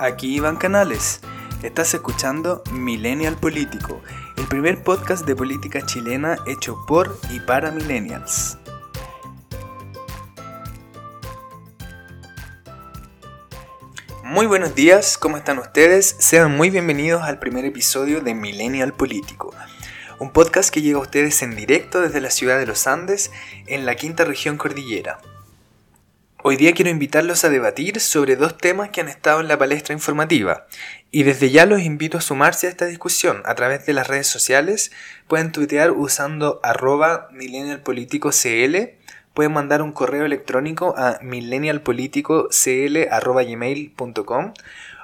Aquí Iván Canales. Estás escuchando Millennial Político, el primer podcast de política chilena hecho por y para millennials. Muy buenos días, ¿cómo están ustedes? Sean muy bienvenidos al primer episodio de Millennial Político, un podcast que llega a ustedes en directo desde la ciudad de los Andes, en la quinta región cordillera. Hoy día quiero invitarlos a debatir sobre dos temas que han estado en la palestra informativa. Y desde ya los invito a sumarse a esta discusión a través de las redes sociales. Pueden tuitear usando arroba millennialpoliticocl. Pueden mandar un correo electrónico a millennialpoliticocl.gmail.com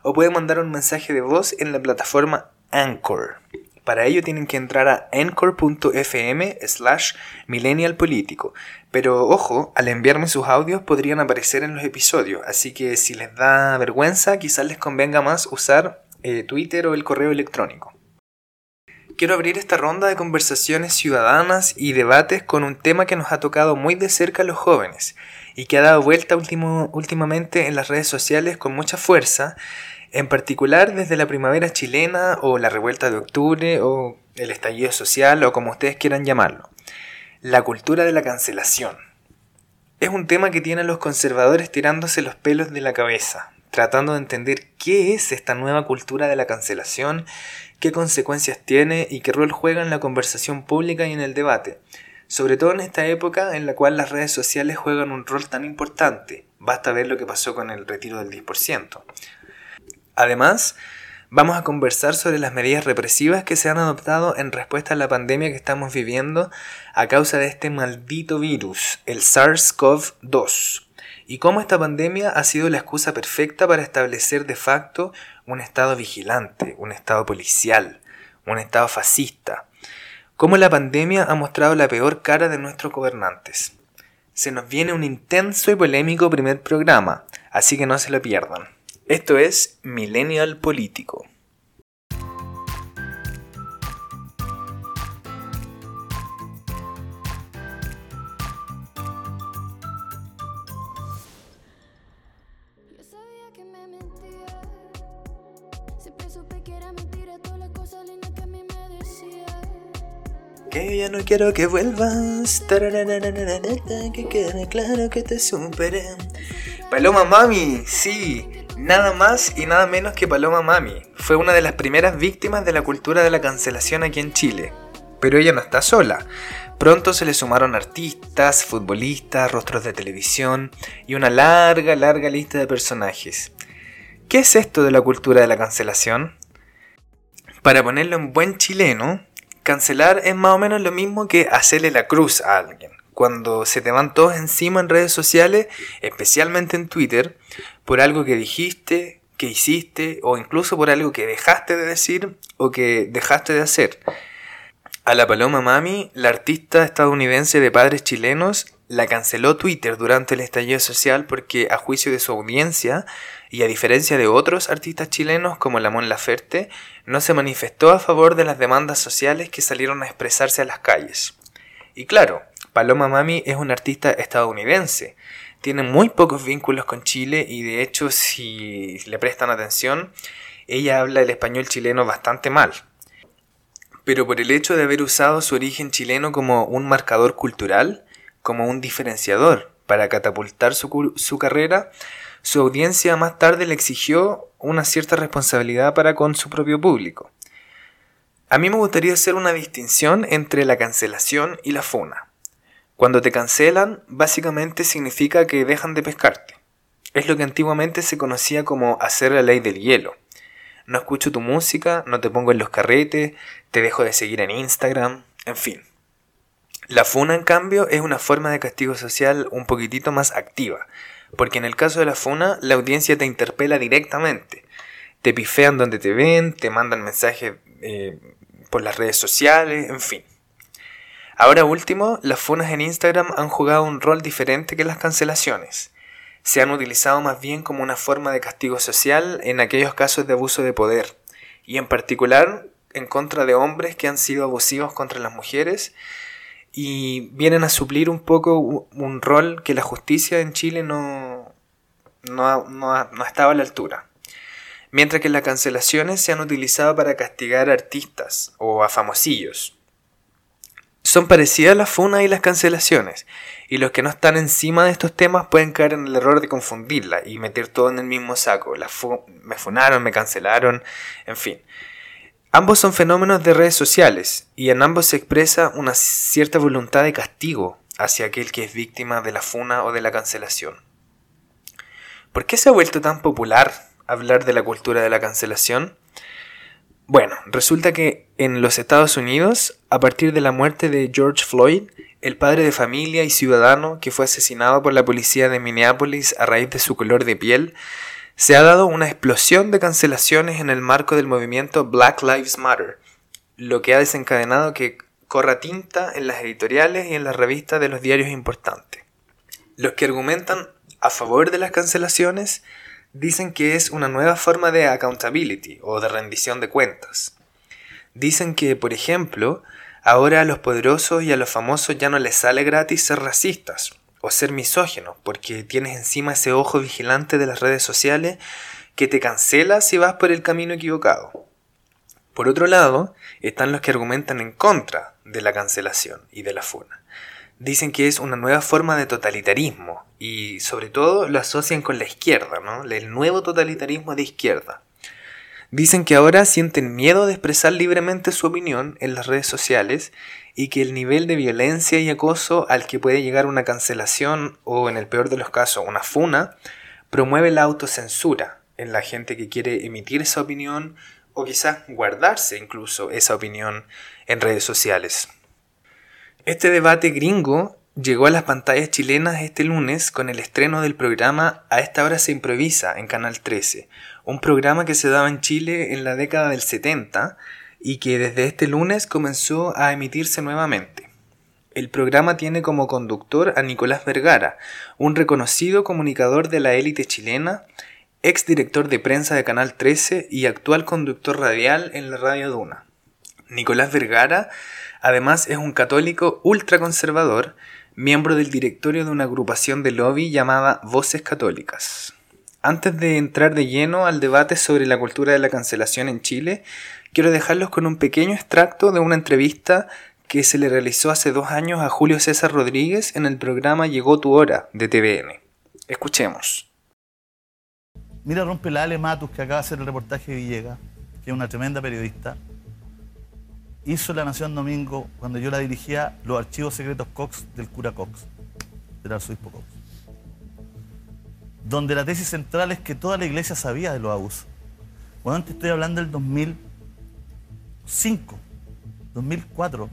o pueden mandar un mensaje de voz en la plataforma Anchor. Para ello tienen que entrar a anchor.fm slash. Pero ojo, al enviarme sus audios podrían aparecer en los episodios, así que si les da vergüenza quizás les convenga más usar eh, Twitter o el correo electrónico. Quiero abrir esta ronda de conversaciones ciudadanas y debates con un tema que nos ha tocado muy de cerca a los jóvenes y que ha dado vuelta últimamente en las redes sociales con mucha fuerza en particular desde la primavera chilena o la revuelta de octubre o el estallido social o como ustedes quieran llamarlo. La cultura de la cancelación. Es un tema que tienen los conservadores tirándose los pelos de la cabeza, tratando de entender qué es esta nueva cultura de la cancelación, qué consecuencias tiene y qué rol juega en la conversación pública y en el debate, sobre todo en esta época en la cual las redes sociales juegan un rol tan importante. Basta ver lo que pasó con el retiro del 10%. Además, vamos a conversar sobre las medidas represivas que se han adoptado en respuesta a la pandemia que estamos viviendo a causa de este maldito virus, el SARS-CoV-2, y cómo esta pandemia ha sido la excusa perfecta para establecer de facto un Estado vigilante, un Estado policial, un Estado fascista, cómo la pandemia ha mostrado la peor cara de nuestros gobernantes. Se nos viene un intenso y polémico primer programa, así que no se lo pierdan. Esto es Millennial Político. Que ya no quiero que vuelvas. Que quede claro que te superé. Paloma Mami, sí, Nada más y nada menos que Paloma Mami. Fue una de las primeras víctimas de la cultura de la cancelación aquí en Chile. Pero ella no está sola. Pronto se le sumaron artistas, futbolistas, rostros de televisión y una larga, larga lista de personajes. ¿Qué es esto de la cultura de la cancelación? Para ponerlo en buen chileno, cancelar es más o menos lo mismo que hacerle la cruz a alguien cuando se te van todos encima en redes sociales, especialmente en Twitter, por algo que dijiste, que hiciste, o incluso por algo que dejaste de decir o que dejaste de hacer. A la Paloma Mami, la artista estadounidense de padres chilenos, la canceló Twitter durante el estallido social porque, a juicio de su audiencia, y a diferencia de otros artistas chilenos como Lamón Laferte, no se manifestó a favor de las demandas sociales que salieron a expresarse a las calles. Y claro, Paloma Mami es una artista estadounidense. Tiene muy pocos vínculos con Chile y de hecho si le prestan atención, ella habla el español chileno bastante mal. Pero por el hecho de haber usado su origen chileno como un marcador cultural, como un diferenciador para catapultar su, su carrera, su audiencia más tarde le exigió una cierta responsabilidad para con su propio público. A mí me gustaría hacer una distinción entre la cancelación y la funa. Cuando te cancelan, básicamente significa que dejan de pescarte. Es lo que antiguamente se conocía como hacer la ley del hielo. No escucho tu música, no te pongo en los carretes, te dejo de seguir en Instagram, en fin. La funa, en cambio, es una forma de castigo social un poquitito más activa, porque en el caso de la funa, la audiencia te interpela directamente. Te pifean donde te ven, te mandan mensajes eh, por las redes sociales, en fin. Ahora último, las funas en Instagram han jugado un rol diferente que las cancelaciones. Se han utilizado más bien como una forma de castigo social en aquellos casos de abuso de poder, y en particular en contra de hombres que han sido abusivos contra las mujeres y vienen a suplir un poco un rol que la justicia en Chile no, no, no, no estaba a la altura. mientras que las cancelaciones se han utilizado para castigar a artistas o a famosillos. Son parecidas las funas y las cancelaciones, y los que no están encima de estos temas pueden caer en el error de confundirla y meter todo en el mismo saco. me funaron, me cancelaron, en fin. Ambos son fenómenos de redes sociales, y en ambos se expresa una cierta voluntad de castigo hacia aquel que es víctima de la funa o de la cancelación. ¿Por qué se ha vuelto tan popular hablar de la cultura de la cancelación? Bueno, resulta que en los Estados Unidos, a partir de la muerte de George Floyd, el padre de familia y ciudadano que fue asesinado por la policía de Minneapolis a raíz de su color de piel, se ha dado una explosión de cancelaciones en el marco del movimiento Black Lives Matter, lo que ha desencadenado que corra tinta en las editoriales y en las revistas de los diarios importantes. Los que argumentan a favor de las cancelaciones dicen que es una nueva forma de accountability o de rendición de cuentas. Dicen que, por ejemplo, ahora a los poderosos y a los famosos ya no les sale gratis ser racistas o ser misóginos, porque tienes encima ese ojo vigilante de las redes sociales que te cancela si vas por el camino equivocado. Por otro lado, están los que argumentan en contra de la cancelación y de la funa dicen que es una nueva forma de totalitarismo y sobre todo lo asocian con la izquierda. El nuevo totalitarismo de izquierda. Dicen que ahora sienten miedo de expresar libremente su opinión en las redes sociales y que el nivel de violencia y acoso al que puede llegar una cancelación o en el peor de los casos una funa promueve la autocensura en la gente que quiere emitir esa opinión o quizás guardarse incluso esa opinión en redes sociales. Este debate gringo llegó a las pantallas chilenas este lunes con el estreno del programa A esta hora se improvisa en Canal 13, un programa que se daba en Chile en la década del 70 y que desde este lunes comenzó a emitirse nuevamente. El programa tiene como conductor a Nicolás Vergara, un reconocido comunicador de la élite chilena, ex director de prensa de Canal 13 y actual conductor radial en la Radio Duna. Nicolás Vergara Además es un católico ultraconservador, miembro del directorio de una agrupación de lobby llamada Voces Católicas. Antes de entrar de lleno al debate sobre la cultura de la cancelación en Chile, quiero dejarlos con un pequeño extracto de una entrevista que se le realizó hace dos años a Julio César Rodríguez en el programa Llegó tu hora de TVN. Escuchemos. Mira, rompe la Ale Matus, que acaba de hacer el reportaje de Villegas, que es una tremenda periodista, hizo La Nación Domingo, cuando yo la dirigía, los archivos secretos Cox del cura Cox, del arzobispo Cox. Donde la tesis central es que toda la iglesia sabía de los abusos. Bueno, te estoy hablando del 2005, 2004.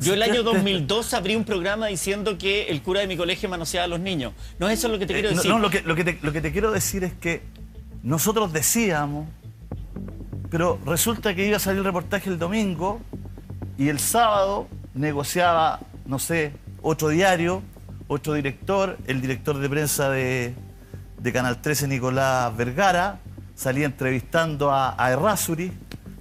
Yo el año 2002 abrí un programa diciendo que el cura de mi colegio manoseaba a los niños. No es eso lo que te quiero eh, decir. No, lo, que, lo, que te, lo que te quiero decir es que nosotros decíamos pero resulta que iba a salir el reportaje el domingo y el sábado negociaba, no sé, otro diario, otro director, el director de prensa de, Canal 13, Nicolás Vergara, salía entrevistando a, a Errázuri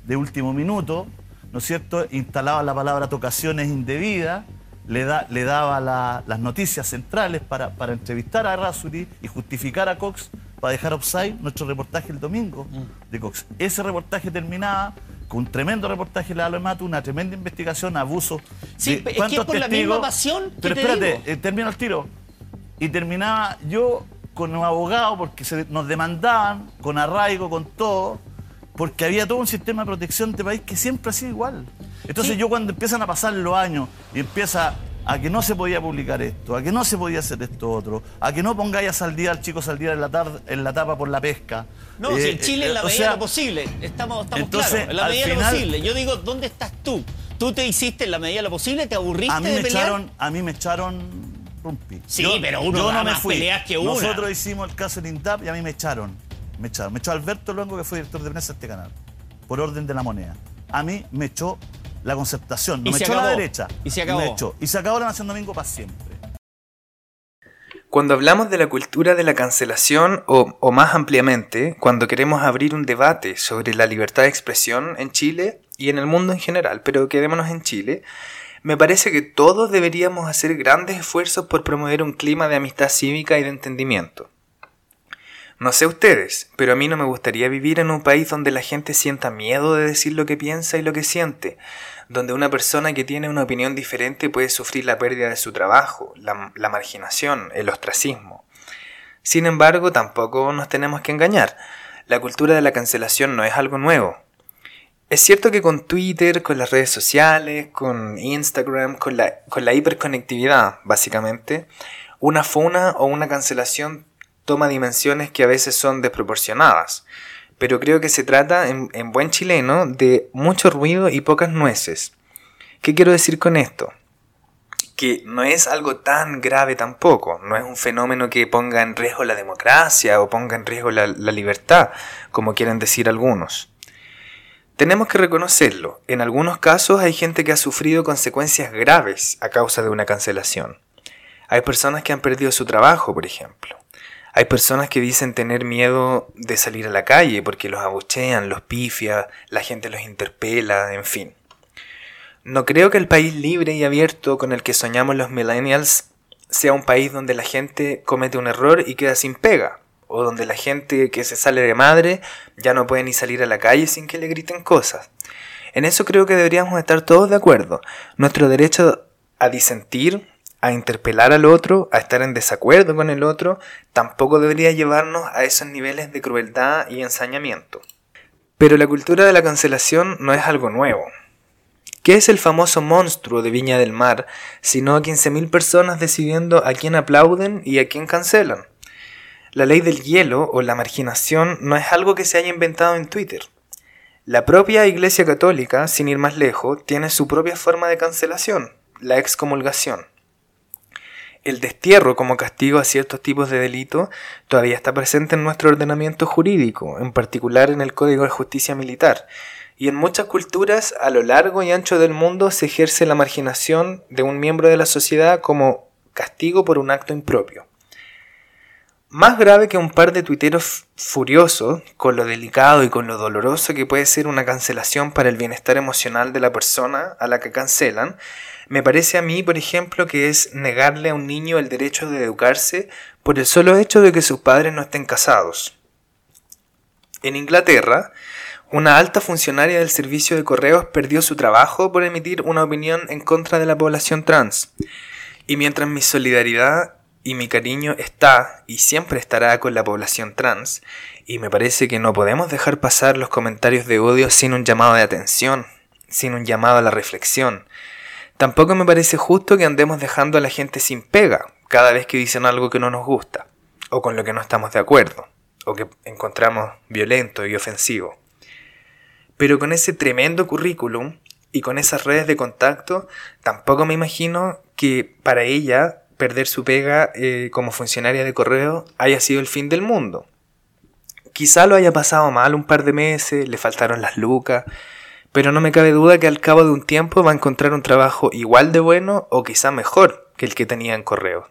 de último minuto, ¿no es cierto? Instalaba la palabra tocaciones indebidas, le, da, le daba las noticias centrales para, para entrevistar a Errázuri y justificar a Cox para dejar offside nuestro reportaje el domingo mm. de Cox. Ese reportaje terminaba con un tremendo reportaje de la Matu, una tremenda investigación, abuso. Sí, es que es por la misma pasión Pero espérate, eh, termino el tiro. Y terminaba yo con un abogado porque nos demandaban, con arraigo, con todo, porque había todo un sistema de protección de país que siempre ha sido igual. Entonces yo cuando empiezan a pasar los años y empieza a que no se podía publicar esto, a que no se podía hacer esto otro, a que no pongáis al día al chico Saldía en la, tarde, en la tapa por la pesca. No, si en eh, Chile en la eh, medida de lo posible, estamos, estamos claros, en la medida de lo posible. Yo digo, ¿dónde estás tú? ¿Tú te hiciste en la medida de lo posible? ¿Te aburriste a mí de me Echaron, a mí me echaron rumpi. Sí, pero uno yo no me fui. peleas que uno. Nosotros hicimos el caso en INTAP y a mí me echaron. Me echaron. Me echó Alberto Luengo, que fue director de prensa de este canal, por orden de la moneda. A mí me echó la concertación. No me echó a la derecha. Y se acabó. Me echó. Y se acabó la Nación Domingo para siempre. Cuando hablamos de la cultura de la cancelación, o, o, más ampliamente, cuando queremos abrir un debate sobre la libertad de expresión en Chile y en el mundo en general, pero quedémonos en Chile, me parece que todos deberíamos hacer grandes esfuerzos por promover un clima de amistad cívica y de entendimiento. No sé ustedes, pero a mí no me gustaría vivir en un país donde la gente sienta miedo de decir lo que piensa y lo que siente, donde una persona que tiene una opinión diferente puede sufrir la pérdida de su trabajo, la, marginación, el ostracismo. Sin embargo, tampoco nos tenemos que engañar. La cultura de la cancelación no es algo nuevo. Es cierto que con Twitter, con las redes sociales, con Instagram, con la, con la hiperconectividad, básicamente, una funa o una cancelación toma dimensiones que a veces son desproporcionadas. Pero creo que se trata, en, en buen chileno, de mucho ruido y pocas nueces. ¿Qué quiero decir con esto? que no es algo tan grave tampoco, no es un fenómeno que ponga en riesgo la democracia o ponga en riesgo la, libertad, como quieren decir algunos. Tenemos que reconocerlo, en algunos casos hay gente que ha sufrido consecuencias graves a causa de una cancelación. Hay personas que han perdido su trabajo, por ejemplo. Hay personas que dicen tener miedo de salir a la calle porque los abuchean, los pifia, la gente los interpela, en fin. No creo que el país libre y abierto con el que soñamos los millennials sea un país donde la gente comete un error y queda sin pega, o donde la gente que se sale de madre ya no puede ni salir a la calle sin que le griten cosas. En eso creo que deberíamos estar todos de acuerdo. Nuestro derecho a disentir, a interpelar al otro, a estar en desacuerdo con el otro, tampoco debería llevarnos a esos niveles de crueldad y ensañamiento. Pero la cultura de la cancelación no es algo nuevo. ¿Qué es el famoso monstruo de Viña del Mar, sino a 15.000 personas decidiendo a quién aplauden y a quién cancelan? La ley del hielo o la marginación no es algo que se haya inventado en Twitter. La propia Iglesia Católica, sin ir más lejos, tiene su propia forma de cancelación, la excomulgación. El destierro como castigo a ciertos tipos de delito todavía está presente en nuestro ordenamiento jurídico, en particular en el Código de Justicia Militar, y en muchas culturas a lo largo y ancho del mundo se ejerce la marginación de un miembro de la sociedad como castigo por un acto impropio. Más grave que un par de tuiteros furiosos, con lo delicado y con lo doloroso que puede ser una cancelación para el bienestar emocional de la persona a la que cancelan, me parece a mí, por ejemplo, que es negarle a un niño el derecho de educarse por el solo hecho de que sus padres no estén casados. En Inglaterra, una alta funcionaria del servicio de correos perdió su trabajo por emitir una opinión en contra de la población trans. Y mientras mi solidaridad y mi cariño está y siempre estará con la población trans, y me parece que no podemos dejar pasar los comentarios de odio sin un llamado de atención, sin un llamado a la reflexión. Tampoco me parece justo que andemos dejando a la gente sin pega cada vez que dicen algo que no nos gusta, o con lo que no estamos de acuerdo, o que encontramos violento y ofensivo. Pero con ese tremendo currículum y con esas redes de contacto, tampoco me imagino que para ella perder su pega eh, como funcionaria de correo haya sido el fin del mundo. Quizá lo haya pasado mal un par de meses, le faltaron las lucas, pero no me cabe duda que al cabo de un tiempo va a encontrar un trabajo igual de bueno o quizá mejor que el que tenía en correo.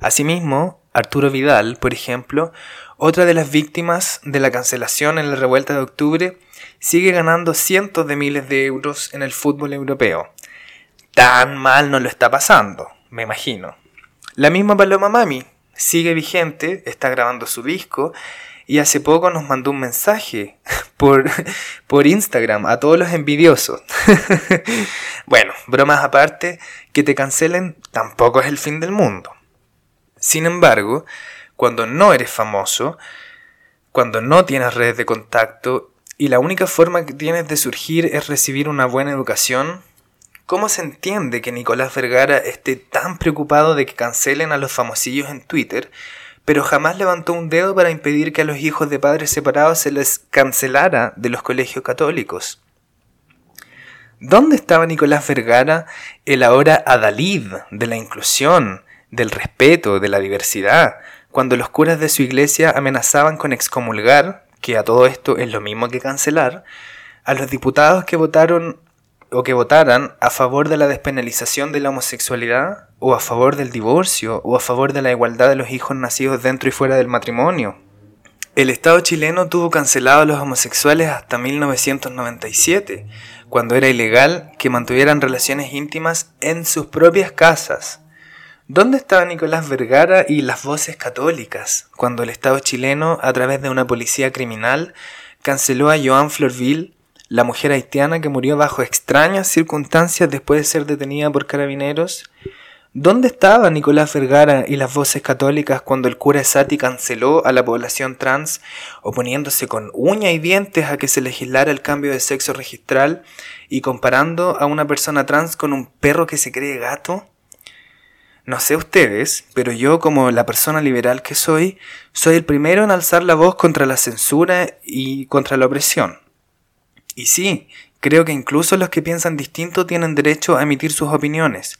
Asimismo, Arturo Vidal, por ejemplo, otra de las víctimas de la cancelación en la revuelta de octubre, sigue ganando cientos de miles de euros en el fútbol europeo. Tan mal no lo está pasando, me imagino. La misma Paloma Mami sigue vigente, está grabando su disco y hace poco nos mandó un mensaje por, por Instagram a todos los envidiosos. bueno, bromas aparte, que te cancelen tampoco es el fin del mundo. Sin embargo, cuando no eres famoso, cuando no tienes redes de contacto y la única forma que tienes de surgir es recibir una buena educación, ¿cómo se entiende que Nicolás Vergara esté tan preocupado de que cancelen a los famosillos en Twitter, pero jamás levantó un dedo para impedir que a los hijos de padres separados se les cancelara de los colegios católicos? ¿Dónde estaba Nicolás Vergara, el ahora adalid de la inclusión, del respeto, de la diversidad, cuando los curas de su iglesia amenazaban con excomulgar que a todo esto es lo mismo que cancelar, a los diputados que votaron o que votaran a favor de la despenalización de la homosexualidad, o a favor del divorcio, o a favor de la igualdad de los hijos nacidos dentro y fuera del matrimonio. El Estado chileno tuvo cancelado a los homosexuales hasta 1997, cuando era ilegal que mantuvieran relaciones íntimas en sus propias casas. ¿Dónde estaba Nicolás Vergara y las voces católicas cuando el Estado chileno, a través de una policía criminal, canceló a Joan Florville, la mujer haitiana que murió bajo extrañas circunstancias después de ser detenida por carabineros? ¿Dónde estaba Nicolás Vergara y las voces católicas cuando el cura Sati canceló a la población trans, oponiéndose con uña y dientes a que se legislara el cambio de sexo registral y comparando a una persona trans con un perro que se cree gato? No sé ustedes, pero yo como la persona liberal que soy, soy el primero en alzar la voz contra la censura y contra la opresión. Y sí, creo que incluso los que piensan distinto tienen derecho a emitir sus opiniones.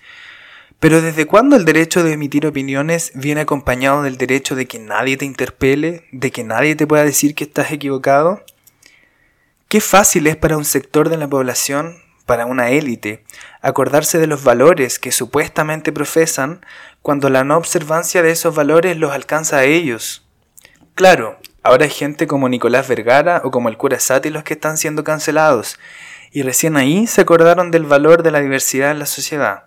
Pero ¿desde cuándo el derecho de emitir opiniones viene acompañado del derecho de que nadie te interpele, de que nadie te pueda decir que estás equivocado? Qué fácil es para un sector de la población para una élite acordarse de los valores que supuestamente profesan cuando la no observancia de esos valores los alcanza a ellos. Claro, ahora hay gente como Nicolás Vergara o como el cura Sati los que están siendo cancelados, y recién ahí se acordaron del valor de la diversidad en la sociedad.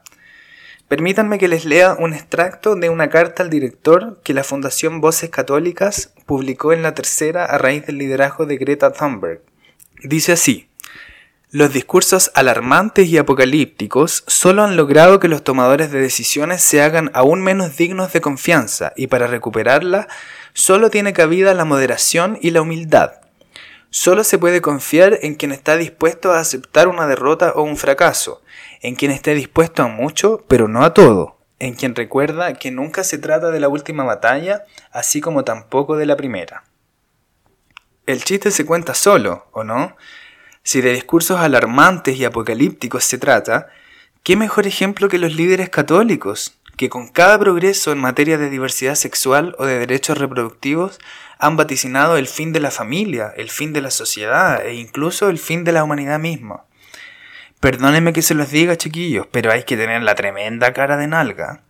Permítanme que les lea un extracto de una carta al director que la Fundación Voces Católicas publicó en la tercera a raíz del liderazgo de Greta Thunberg. Dice así, los discursos alarmantes y apocalípticos solo han logrado que los tomadores de decisiones se hagan aún menos dignos de confianza y para recuperarla solo tiene cabida la moderación y la humildad. Solo se puede confiar en quien está dispuesto a aceptar una derrota o un fracaso, en quien esté dispuesto a mucho, pero no a todo, en quien recuerda que nunca se trata de la última batalla, así como tampoco de la primera. El chiste se cuenta solo, ¿o no? Si de discursos alarmantes y apocalípticos se trata, ¿qué mejor ejemplo que los líderes católicos, que con cada progreso en materia de diversidad sexual o de derechos reproductivos han vaticinado el fin de la familia, el fin de la sociedad e incluso el fin de la humanidad misma? Perdónenme que se los diga, chiquillos, pero hay que tener la tremenda cara de nalga.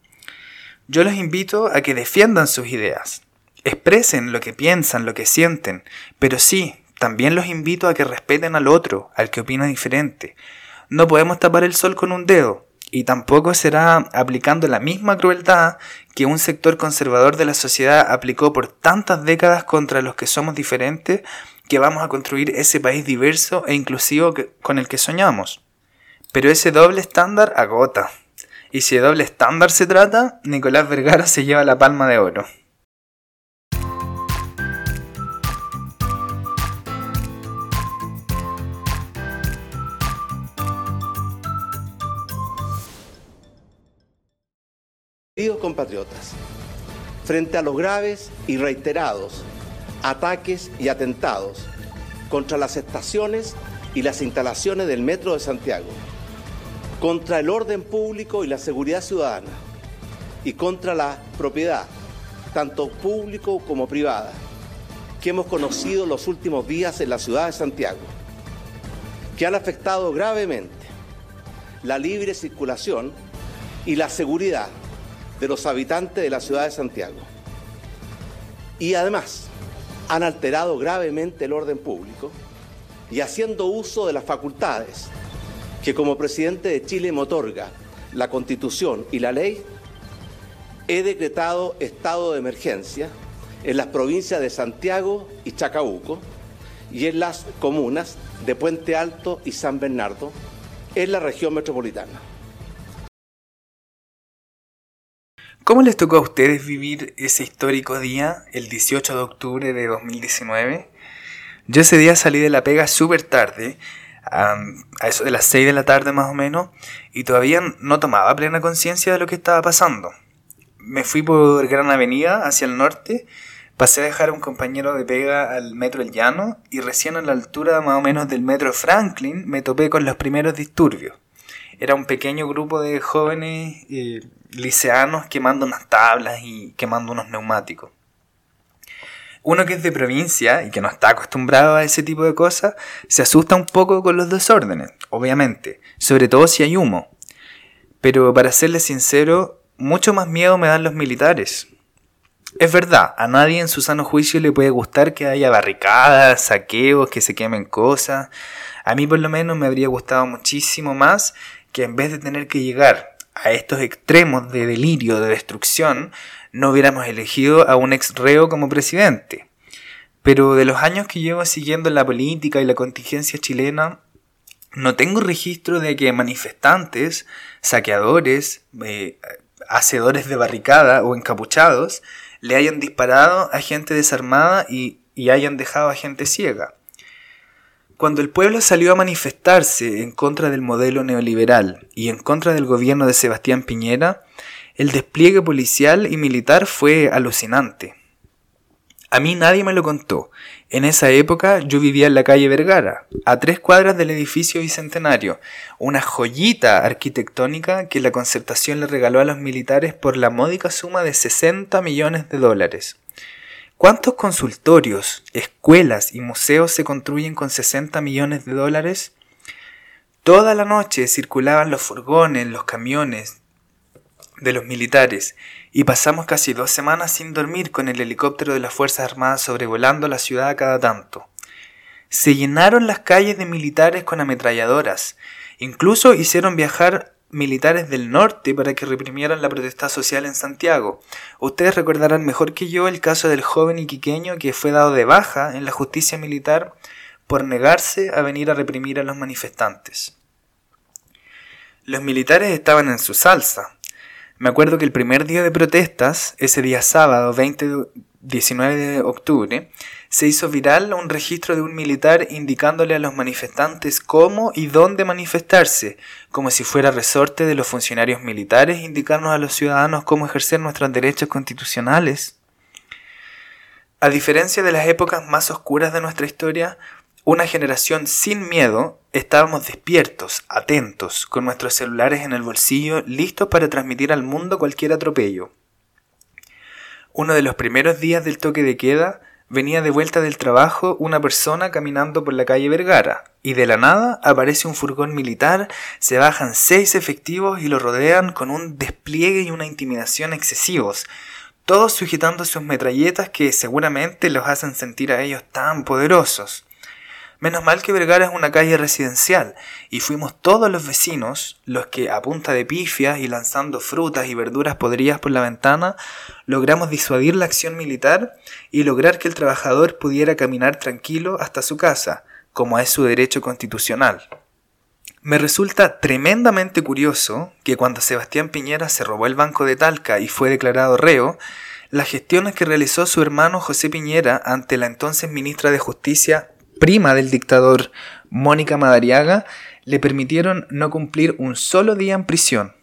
Yo los invito a que defiendan sus ideas, expresen lo que piensan, lo que sienten, pero sí, también los invito a que respeten al otro, al que opina diferente. No podemos tapar el sol con un dedo, y tampoco será aplicando la misma crueldad que un sector conservador de la sociedad aplicó por tantas décadas contra los que somos diferentes que vamos a construir ese país diverso e inclusivo con el que soñamos. Pero ese doble estándar agota. Y si de doble estándar se trata, Nicolás Vergara se lleva la palma de oro. Queridos compatriotas, frente a los graves y reiterados ataques y atentados contra las estaciones y las instalaciones del Metro de Santiago, contra el orden público y la seguridad ciudadana, y contra la propiedad, tanto público como privada, que hemos conocido los últimos días en la ciudad de Santiago, que han afectado gravemente la libre circulación y la seguridad de los habitantes de la ciudad de Santiago. Y además han alterado gravemente el orden público y haciendo uso de las facultades que como presidente de Chile me otorga la constitución y la ley, he decretado estado de emergencia en las provincias de Santiago y Chacabuco y en las comunas de Puente Alto y San Bernardo en la región metropolitana. ¿Cómo les tocó a ustedes vivir ese histórico día, el 18 de octubre de 2019? Yo ese día salí de la pega súper tarde, a eso de las 6 de la tarde más o menos, y todavía no tomaba plena conciencia de lo que estaba pasando. Me fui por Gran Avenida hacia el norte, pasé a dejar a un compañero de pega al metro El Llano y recién a la altura más o menos del metro Franklin me topé con los primeros disturbios. Era un pequeño grupo de jóvenes eh, liceanos quemando unas tablas y quemando unos neumáticos. Uno que es de provincia y que no está acostumbrado a ese tipo de cosas, se asusta un poco con los desórdenes, obviamente, sobre todo si hay humo. Pero para serles sincero, mucho más miedo me dan los militares. Es verdad, a nadie en su sano juicio le puede gustar que haya barricadas, saqueos, que se quemen cosas. A mí por lo menos me habría gustado muchísimo más que en vez de tener que llegar a estos extremos de delirio, de destrucción, no hubiéramos elegido a un ex reo como presidente. Pero de los años que llevo siguiendo la política y la contingencia chilena, no tengo registro de que manifestantes, saqueadores, eh, hacedores de barricada o encapuchados le hayan disparado a gente desarmada y, y hayan dejado a gente ciega. Cuando el pueblo salió a manifestarse en contra del modelo neoliberal y en contra del gobierno de Sebastián Piñera, el despliegue policial y militar fue alucinante. A mí nadie me lo contó. En esa época yo vivía en la calle Vergara, a tres cuadras del edificio Bicentenario, una joyita arquitectónica que la concertación le regaló a los militares por la módica suma de 60 millones de dólares. ¿Cuántos consultorios, escuelas y museos se construyen con 60 millones de dólares? Toda la noche circulaban los furgones, los camiones de los militares y pasamos casi dos semanas sin dormir con el helicóptero de las Fuerzas Armadas sobrevolando la ciudad cada tanto. Se llenaron las calles de militares con ametralladoras, incluso hicieron viajar militares del norte para que reprimieran la protesta social en Santiago. Ustedes recordarán mejor que yo el caso del joven iquiqueño que fue dado de baja en la justicia militar por negarse a venir a reprimir a los manifestantes. Los militares estaban en su salsa. Me acuerdo que el primer día de protestas, ese día sábado 20 19 de octubre, se hizo viral un registro de un militar indicándole a los manifestantes cómo y dónde manifestarse, como si fuera resorte de los funcionarios militares indicarnos a los ciudadanos cómo ejercer nuestros derechos constitucionales. A diferencia de las épocas más oscuras de nuestra historia, una generación sin miedo, estábamos despiertos, atentos, con nuestros celulares en el bolsillo, listos para transmitir al mundo cualquier atropello. Uno de los primeros días del toque de queda, venía de vuelta del trabajo una persona caminando por la calle Vergara, y de la nada aparece un furgón militar, se bajan seis efectivos y lo rodean con un despliegue y una intimidación excesivos, todos sujetando sus metralletas que seguramente los hacen sentir a ellos tan poderosos. Menos mal que Vergara es una calle residencial y fuimos todos los vecinos los que a punta de pifias y lanzando frutas y verduras podridas por la ventana logramos disuadir la acción militar y lograr que el trabajador pudiera caminar tranquilo hasta su casa, como es su derecho constitucional. Me resulta tremendamente curioso que cuando Sebastián Piñera se robó el Banco de Talca y fue declarado reo, las gestiones que realizó su hermano José Piñera ante la entonces ministra de Justicia prima del dictador Mónica Madariaga, le permitieron no cumplir un solo día en prisión.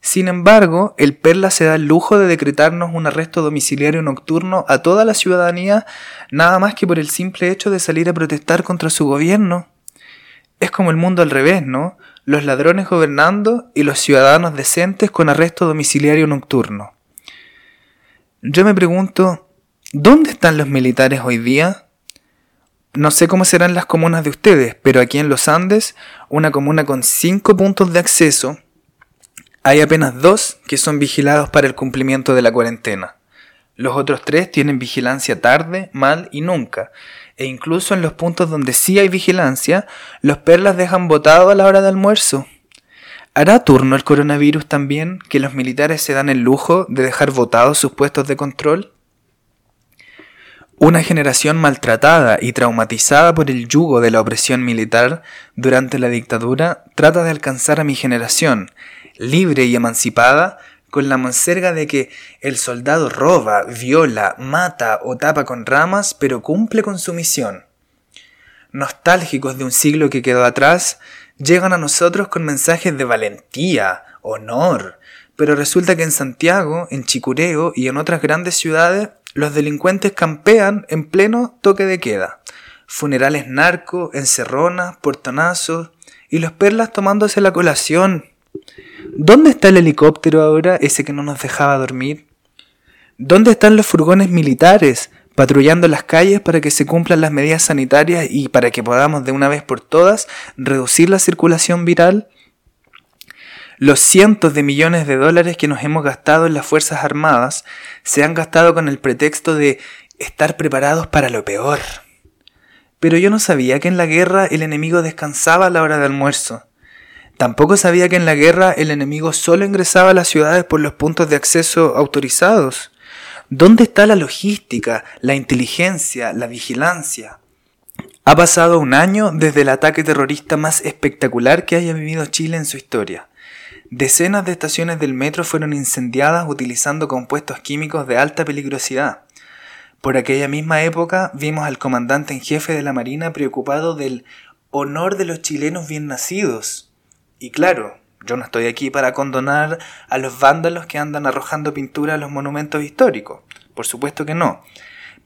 Sin embargo, el Perla se da el lujo de decretarnos un arresto domiciliario nocturno a toda la ciudadanía, nada más que por el simple hecho de salir a protestar contra su gobierno. Es como el mundo al revés, ¿no? Los ladrones gobernando y los ciudadanos decentes con arresto domiciliario nocturno. Yo me pregunto, ¿dónde están los militares hoy día? No sé cómo serán las comunas de ustedes, pero aquí en los Andes, una comuna con cinco puntos de acceso, hay apenas dos que son vigilados para el cumplimiento de la cuarentena. Los otros tres tienen vigilancia tarde, mal y nunca. E incluso en los puntos donde sí hay vigilancia, los perlas dejan botado a la hora de almuerzo. ¿Hará turno el coronavirus también que los militares se dan el lujo de dejar votados sus puestos de control? Una generación maltratada y traumatizada por el yugo de la opresión militar durante la dictadura trata de alcanzar a mi generación, libre y emancipada, con la monserga de que el soldado roba, viola, mata o tapa con ramas, pero cumple con su misión. Nostálgicos de un siglo que quedó atrás, llegan a nosotros con mensajes de valentía, honor, pero resulta que en Santiago, en Chicureo y en otras grandes ciudades los delincuentes campean en pleno toque de queda. Funerales narco, encerronas, portonazos y los perlas tomándose la colación. ¿Dónde está el helicóptero ahora, ese que no nos dejaba dormir? ¿Dónde están los furgones militares patrullando las calles para que se cumplan las medidas sanitarias y para que podamos de una vez por todas reducir la circulación viral? Los cientos de millones de dólares que nos hemos gastado en las Fuerzas Armadas se han gastado con el pretexto de estar preparados para lo peor. Pero yo no sabía que en la guerra el enemigo descansaba a la hora de almuerzo. Tampoco sabía que en la guerra el enemigo solo ingresaba a las ciudades por los puntos de acceso autorizados. ¿Dónde está la logística, la inteligencia, la vigilancia? Ha pasado un año desde el ataque terrorista más espectacular que haya vivido Chile en su historia. Decenas de estaciones del metro fueron incendiadas utilizando compuestos químicos de alta peligrosidad. Por aquella misma época vimos al comandante en jefe de la Marina preocupado del honor de los chilenos bien nacidos. Y claro, yo no estoy aquí para condonar a los vándalos que andan arrojando pintura a los monumentos históricos. Por supuesto que no.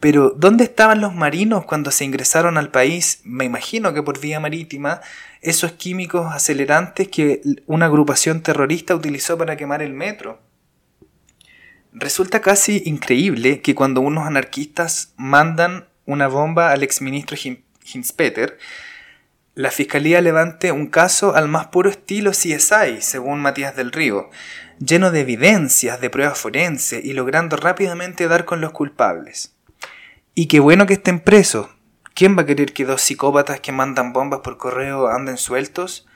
Pero ¿dónde estaban los marinos cuando se ingresaron al país, me imagino que por vía marítima, esos químicos acelerantes que una agrupación terrorista utilizó para quemar el metro? Resulta casi increíble que cuando unos anarquistas mandan una bomba al exministro Hinspeter, la fiscalía levante un caso al más puro estilo CSI, según Matías del Río, lleno de evidencias, de pruebas forenses y logrando rápidamente dar con los culpables. Y qué bueno que estén presos. ¿Quién va a querer que dos psicópatas que mandan bombas por correo anden sueltos?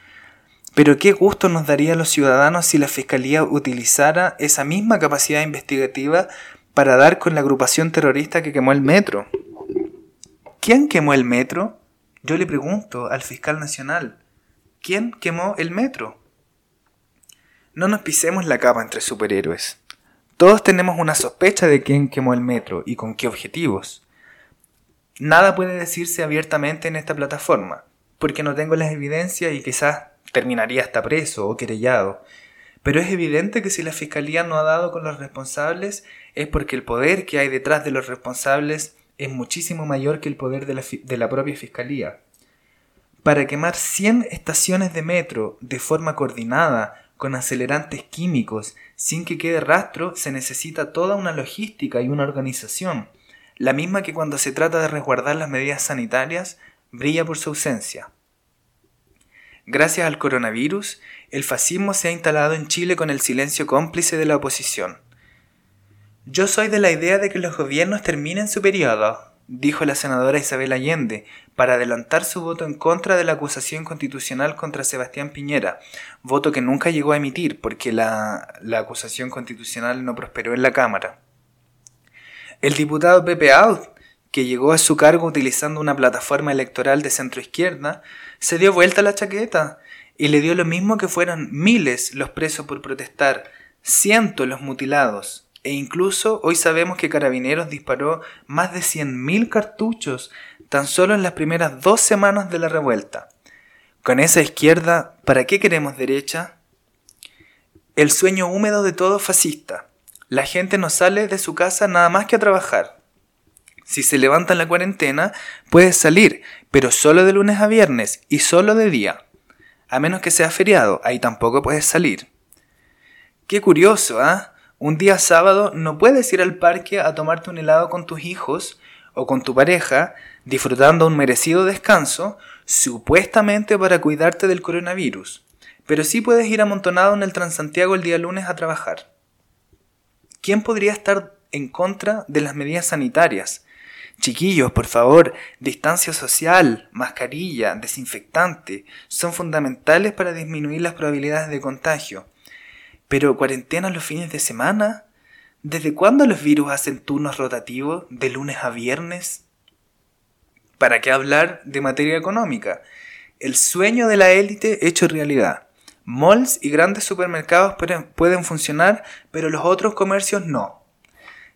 Pero qué gusto nos daría a los ciudadanos si la Fiscalía utilizara esa misma capacidad investigativa para dar con la agrupación terrorista que quemó el metro. ¿Quién quemó el metro? Yo le pregunto al fiscal nacional, ¿quién quemó el metro? No nos pisemos la capa entre superhéroes. Todos tenemos una sospecha de quién quemó el metro y con qué objetivos. Nada puede decirse abiertamente en esta plataforma, porque no tengo las evidencias y quizás terminaría hasta preso o querellado. Pero es evidente que si la Fiscalía no ha dado con los responsables es porque el poder que hay detrás de los responsables es muchísimo mayor que el poder de la, propia Fiscalía. Para quemar 100 estaciones de metro de forma coordinada, con acelerantes químicos, sin que quede rastro, se necesita toda una logística y una organización la misma que cuando se trata de resguardar las medidas sanitarias brilla por su ausencia. Gracias al coronavirus, el fascismo se ha instalado en Chile con el silencio cómplice de la oposición. Yo soy de la idea de que los gobiernos terminen su periodo, dijo la senadora Isabel Allende, para adelantar su voto en contra de la acusación constitucional contra Sebastián Piñera, voto que nunca llegó a emitir porque la, la acusación constitucional no prosperó en la Cámara. El diputado Pepe Out, que llegó a su cargo utilizando una plataforma electoral de centroizquierda, se dio vuelta a la chaqueta y le dio lo mismo que fueran miles los presos por protestar, cientos los mutilados, e incluso hoy sabemos que Carabineros disparó más de 100.000 cartuchos tan solo en las primeras dos semanas de la revuelta. Con esa izquierda, ¿para qué queremos derecha? El sueño húmedo de todo fascista, la gente no sale de su casa nada más que a trabajar. Si se levanta en la cuarentena, puedes salir, pero solo de lunes a viernes y solo de día. A menos que sea feriado, ahí tampoco puedes salir. Qué curioso, ¿ah? Un día sábado no puedes ir al parque a tomarte un helado con tus hijos o con tu pareja, disfrutando un merecido descanso, supuestamente para cuidarte del coronavirus. Pero sí puedes ir amontonado en el Transantiago el día lunes a trabajar. ¿Quién podría estar en contra de las medidas sanitarias? Chiquillos, por favor, distancia social, mascarilla, desinfectante, son fundamentales para disminuir las probabilidades de contagio. Pero cuarentena los fines de semana? ¿Desde cuándo los virus hacen turnos rotativos de lunes a viernes? ¿Para qué hablar de materia económica? El sueño de la élite hecho realidad. Malls y grandes supermercados pueden funcionar, pero los otros comercios no.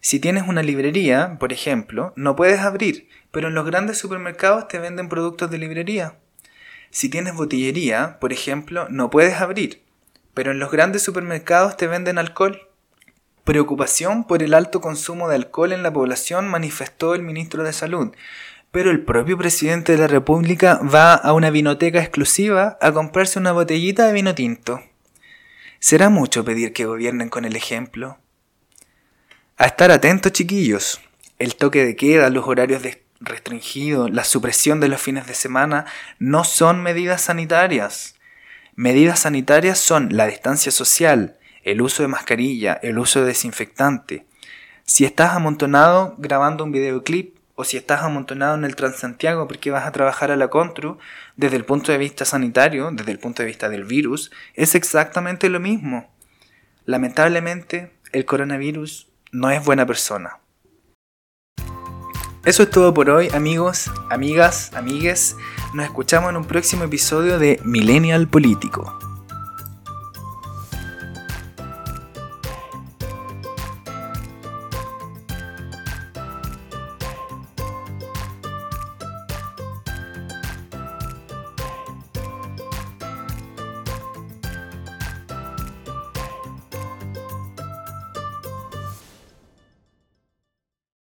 Si tienes una librería, por ejemplo, no puedes abrir, pero en los grandes supermercados te venden productos de librería. Si tienes botillería, por ejemplo, no puedes abrir, pero en los grandes supermercados te venden alcohol. Preocupación por el alto consumo de alcohol en la población manifestó el ministro de Salud, pero el propio presidente de la República va a una vinoteca exclusiva a comprarse una botellita de vino tinto. ¿Será mucho pedir que gobiernen con el ejemplo? A estar atentos, chiquillos. El toque de queda, los horarios restringidos, la supresión de los fines de semana no son medidas sanitarias. Medidas sanitarias son la distancia social, el uso de mascarilla, el uso de desinfectante. Si estás amontonado grabando un videoclip, o si estás amontonado en el Transantiago porque vas a trabajar a la Contru, desde el punto de vista sanitario, desde el punto de vista del virus, es exactamente lo mismo. Lamentablemente, el coronavirus no es buena persona. Eso es todo por hoy, amigos, amigas, amigues. Nos escuchamos en un próximo episodio de Millennial Político.